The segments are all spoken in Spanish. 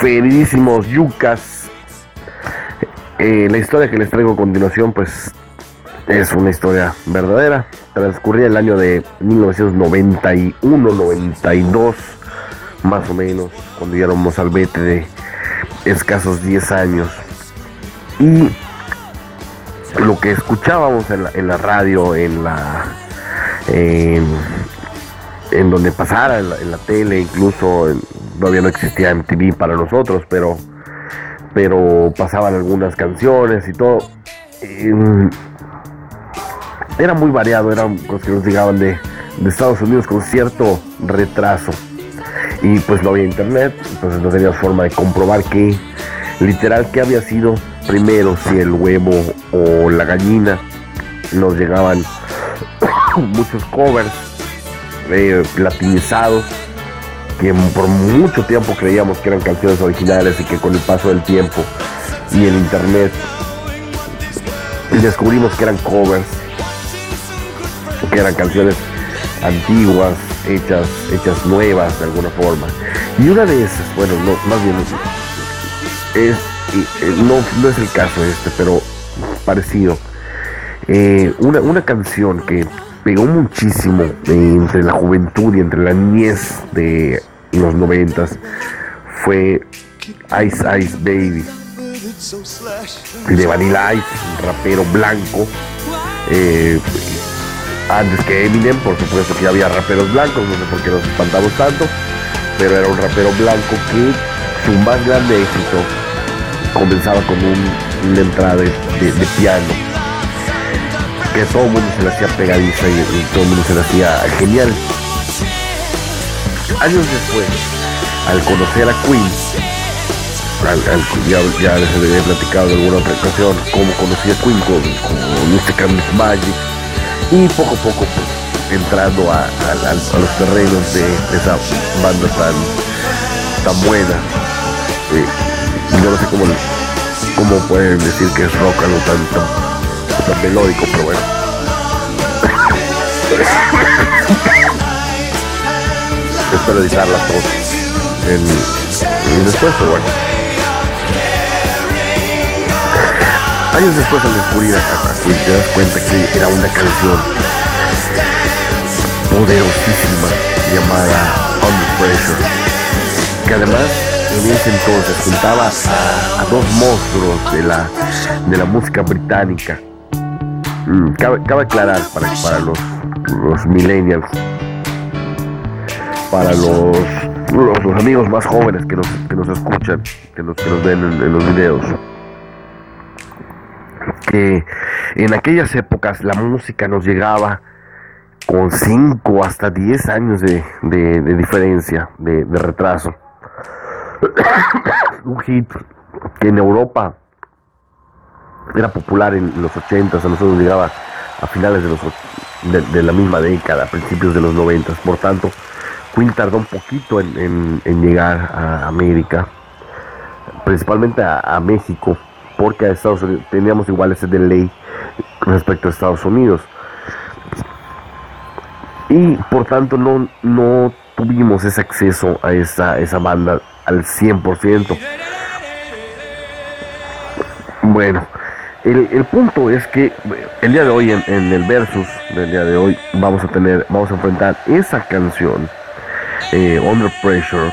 Queridísimos yucas. Eh, la historia que les traigo a continuación, pues es una historia verdadera. Transcurría el año de 1991-92, más o menos, cuando ya al vete de escasos 10 años. Y lo que escuchábamos en la, radio, en la. En, donde pasara, en la, en la tele, incluso en, todavía no existía MTV para nosotros, pero, pero pasaban algunas canciones y todo. Mm, era muy variado, eran cosas que nos llegaban de, Estados Unidos con cierto retraso. Y pues no había internet, entonces no teníamos forma de comprobar que literal que había sido primero, si el huevo o la gallina. Nos llegaban muchos covers eh, platinizados que por mucho tiempo creíamos que eran canciones originales y que con el paso del tiempo y el internet descubrimos que eran covers, que eran canciones antiguas, hechas, hechas nuevas de alguna forma. Y una de esas, bueno, no, más bien es, eh, no, es el caso este, pero parecido. Eh, una, una canción que pegó muchísimo entre la juventud y entre la niñez de los noventas fue Ice Ice Baby de Vanilla Ice, un rapero blanco. Eh, antes que Eminem, por supuesto que había raperos blancos, no sé por qué nos espantamos tanto, pero era un rapero blanco que su más grande éxito comenzaba con una entrada de piano que todo el mundo se le hacía pegadiza y, todo el mundo se le hacía genial. Años después, al conocer a Queen, ya, les había platicado en alguna otra ocasión cómo conocí a Queen con, con Magic y poco a poco pues, entrando a, los terrenos de, esa banda tan, tan buena. Eh, yo no sé cómo, cómo pueden decir que es rock algo tan melódico, pero bueno. Espero editarla todo en, después, pero bueno. Años después al descubrir a, te das cuenta que era una canción poderosísima llamada Under Pressure, que además en ese entonces juntaba a, dos monstruos de la, de la música británica Mm, cabe, aclarar para, para los, los millennials, para los, los, amigos más jóvenes que nos, que nos escuchan, que nos, que nos ven en, los videos, que en aquellas épocas la música nos llegaba con 5 hasta 10 años de, diferencia, de, de retraso. Un hit que en Europa era popular en los 80, a nosotros llegaba a finales de, los, de, la misma década, a principios de los 90. Por tanto, Tardó un poquito en, llegar a América, principalmente a, México, porque a Estados Unidos teníamos igual ese delay respecto a Estados Unidos. Y por tanto no, no tuvimos ese acceso a esa, esa banda al 100%. Bueno, el, punto es que el día de hoy, en, el versus del día de hoy, vamos a tener, vamos a enfrentar esa canción, eh, Under Pressure.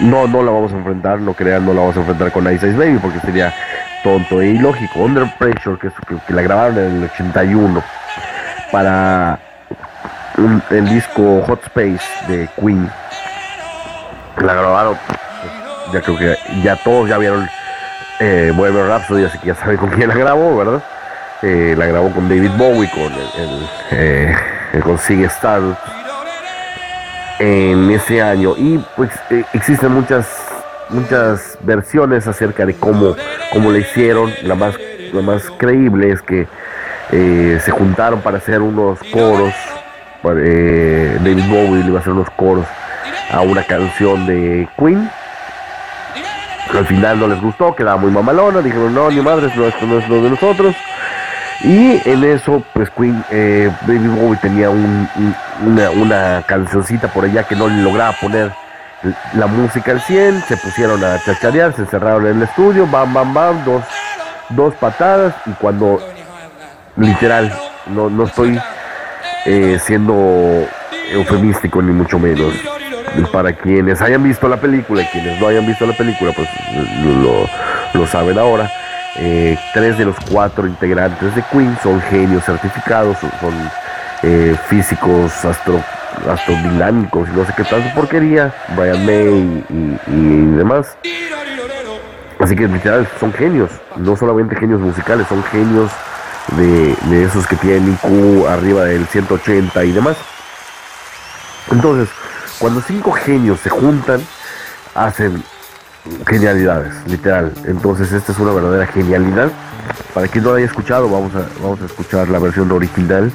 No, no la vamos a enfrentar, no crean, no la vamos a enfrentar con Ice Ice Baby porque sería tonto e ilógico. Under Pressure, que, que, la grabaron en el 81 para el disco Hot Space de Queen. La grabaron, ya creo que ya todos ya vieron Eh, Bohemian Rhapsody, así que ya saben con quién la grabó, ¿verdad? Eh, la grabó con David Bowie, con el, eh, con Stardust en ese año. Y pues eh, existen muchas muchas versiones acerca de cómo, cómo le hicieron. La más, la más creíble es que eh, se juntaron para hacer unos coros. Eh, David Bowie le iba a hacer unos coros a una canción de Queen. Al final no les gustó, quedaba muy mamalona. Dijeron, no, ni madre, esto no es lo de nosotros. Y en eso, pues Queen, eh, David Bowie tenía una, una cancioncita por allá que no lograba poner la música al 100, se pusieron a chacharear, se encerraron en el estudio, bam, bam, bam, dos, dos patadas y cuando literal, no, no estoy eh, siendo eufemístico ni mucho menos. Para quienes hayan visto la película y quienes no hayan visto la película, pues lo, lo saben ahora. Eh, tres de los cuatro integrantes de Queen son genios certificados, son, eh, físicos astro astrodinámicos y no sé qué tanto porquería, Brian May y, demás. Así que literal son genios, no solamente genios musicales, son genios de, esos que tienen IQ arriba del 180 y demás. Entonces, cuando cinco genios se juntan, hacen genialidades, literal. Entonces, esta es una verdadera genialidad. Para quien no la haya escuchado, vamos a, vamos a escuchar la versión original.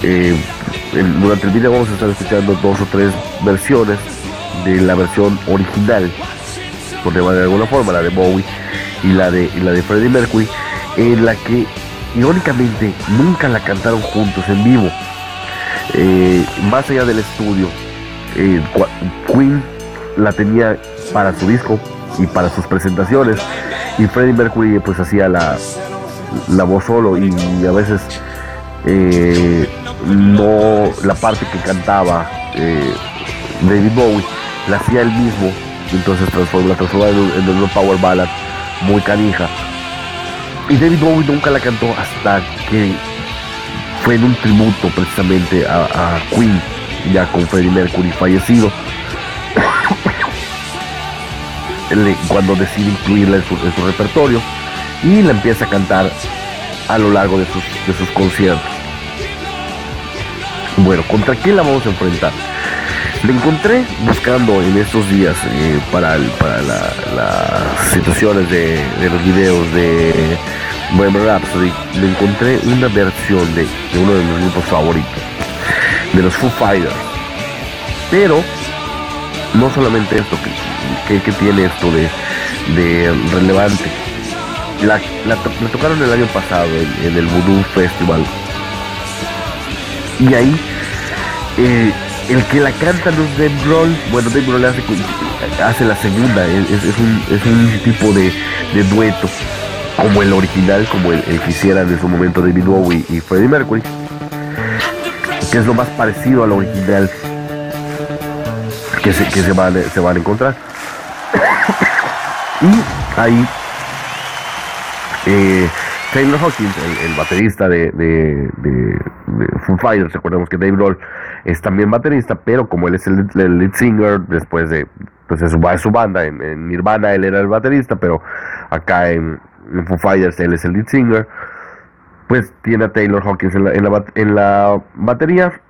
Eh, durante el video vamos a estar escuchando dos o tres versiones de la versión original, por de alguna forma, la de Bowie y la de, la de Freddie Mercury, en la que irónicamente nunca la cantaron juntos en vivo. Eh, más allá del estudio, eh, Queen la tenía para su disco y para sus presentaciones y Freddie Mercury pues hacía la, la voz solo y a veces eh, no la parte que cantaba eh, David Bowie la hacía él mismo entonces transformó, la transformó en, una power ballad muy canija. Y David Bowie nunca la cantó hasta que fue en un tributo precisamente a, Queen ya con Freddie Mercury fallecido. Cuando decide incluirla en su, en su, repertorio y la empieza a cantar a lo largo de sus, de sus conciertos. Bueno, ¿contra quién la vamos a enfrentar? Le encontré buscando en estos días eh, para, para las situaciones de, los videos de Bohemian Rhapsody, le encontré una versión de, uno de mis grupos favoritos, de los Foo Fighters. Pero no solamente esto, que, que, tiene esto de, relevante. La, tocaron el año pasado en, en el Voodoo Festival y ahí eh, el que la canta no es Dave Grohl, bueno Dave Grohl hace, la segunda, es, un, tipo de, dueto. Como el original, como el, que hicieran en su momento David Bowie y Freddie Mercury, que es lo más parecido al original que se, que van, se van a encontrar. y ahí eh, Taylor Hawkins, el, baterista de, de, de, Foo Fighters, recordemos que Dave Grohl es también baterista, pero como él es el, lead singer, después de, pues su, su banda, en, Nirvana él era el baterista, pero acá en, Foo Fighters él es el lead singer, pues tiene a Taylor Hawkins en la, en la, en la batería.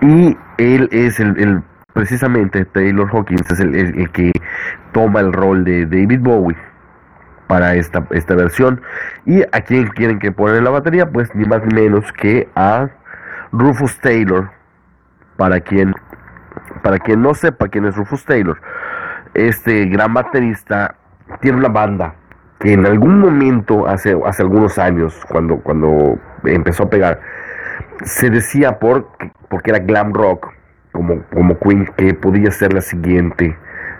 Y él es el, precisamente Taylor Hawkins es el que toma el rol de David Bowie para esta, esta versión. ¿Y a quién quieren que ponen la batería? Pues ni más ni menos que a Rufus Taylor. Para quien, para quien no sepa quién es Rufus Taylor, este gran baterista tiene una banda que en algún momento, hace, hace algunos años, cuando, cuando empezó a pegar, se decía por, porque era glam rock, como, como Queen, que podía ser la siguiente,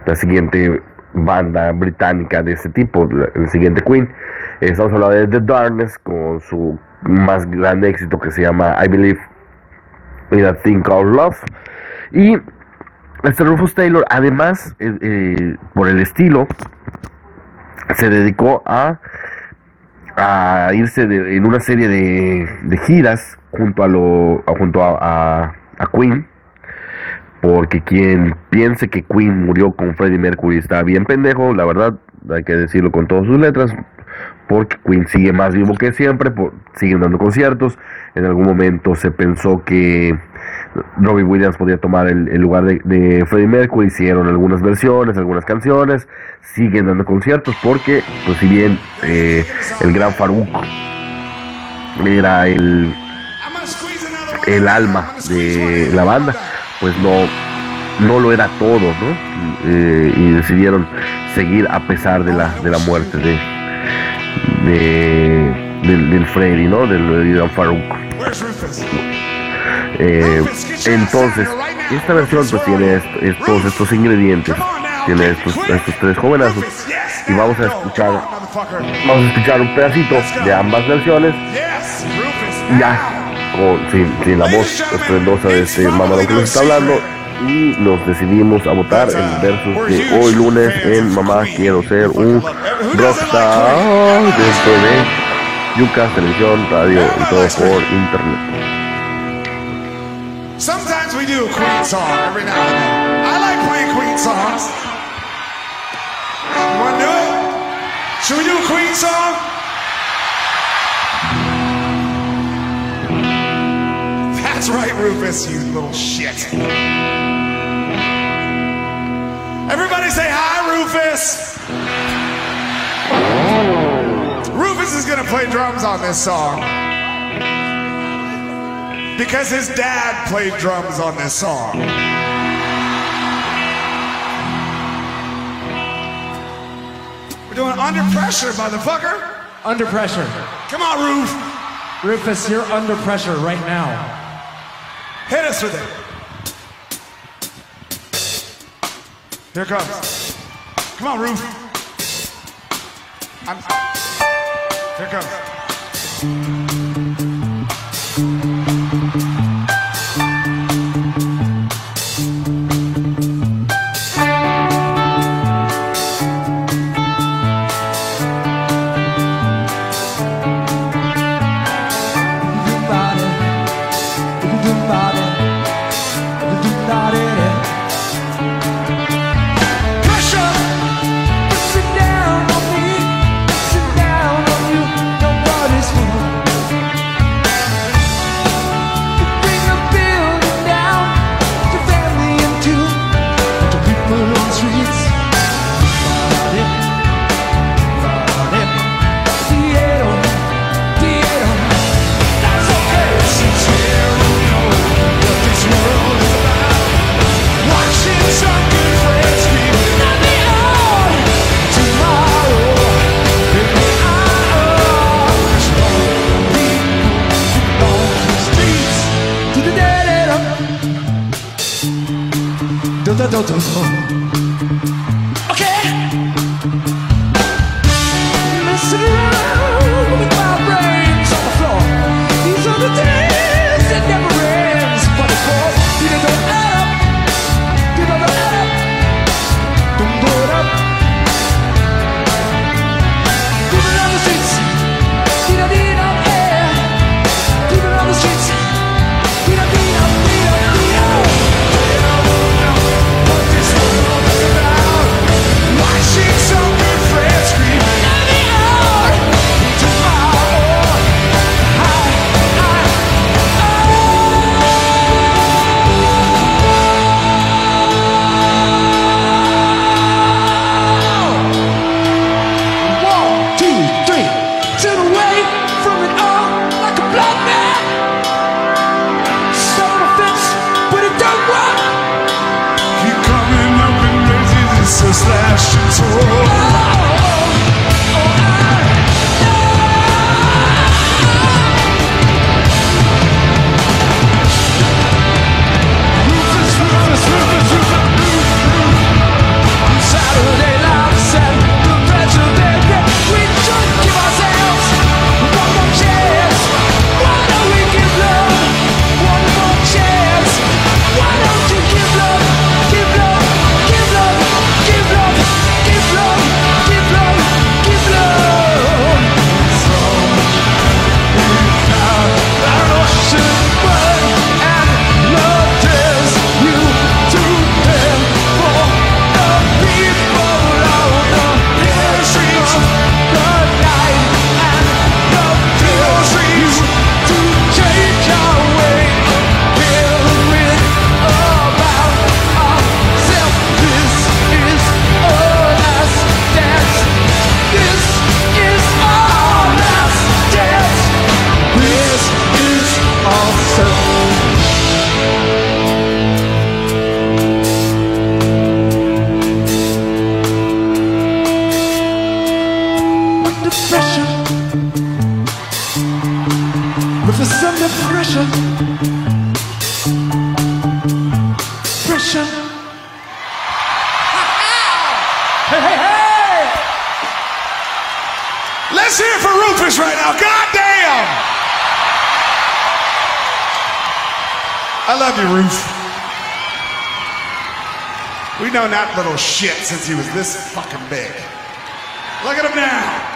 la siguiente banda británica de ese tipo, el siguiente Queen. Estamos hablando de The Darkness con su más grande éxito que se llama I Believe in a Thing Called Love. Y este Rufus Taylor, además, eh, eh, por el estilo, se dedicó a, a irse en una serie de, giras junto a, lo, junto a Queen porque quien piense que Queen murió con Freddie Mercury está bien pendejo, la verdad, hay que decirlo con todas sus letras, porque Queen sigue más vivo que siempre, por, siguen dando conciertos. En algún momento se pensó que Robbie Williams podía tomar el, lugar de, Freddie Mercury, hicieron algunas versiones, algunas canciones, siguen dando conciertos, porque, pues si bien eh, el gran Farouk era el, el alma de la banda, pues no, no lo era todo, ¿no? Eh, y decidieron seguir a pesar de la, de la muerte de, del, Freddy, ¿no? Del Iran Farouk. Eh, entonces, esta versión pues tiene todos estos ingredientes, tiene estos, estos tres jovenazos y vamos a escuchar, vamos a escuchar un pedacito de ambas versiones. Ya sin, la voz esplendosa de este mamadón que nos está hablando y nos decidimos a votar el versus de hoy lunes en Mamá Quiero Ser un Rockstar dentro de Yucas, televisión, radio y todo por internet. Sometimes we do Queen song every now and then. I like playing Queen songs. You wanna do it? Should we do a Queen song? That's right, Rufus, you little shit. Everybody say hi, Rufus. Rufus is going to play drums on this song. Because his dad played drums on this song. We're doing under pressure, motherfucker. Under pressure. Come on, Ruf. Rufus, you're under pressure right now. Hit us with it. Here comes. Come on, Ruth. I'm, here comes. It's under pressure. Pressure. hey! Let's hear for Rufus right now. God damn! I love you, Rufus. We've known that little shit since he was this fucking big. Look at him now.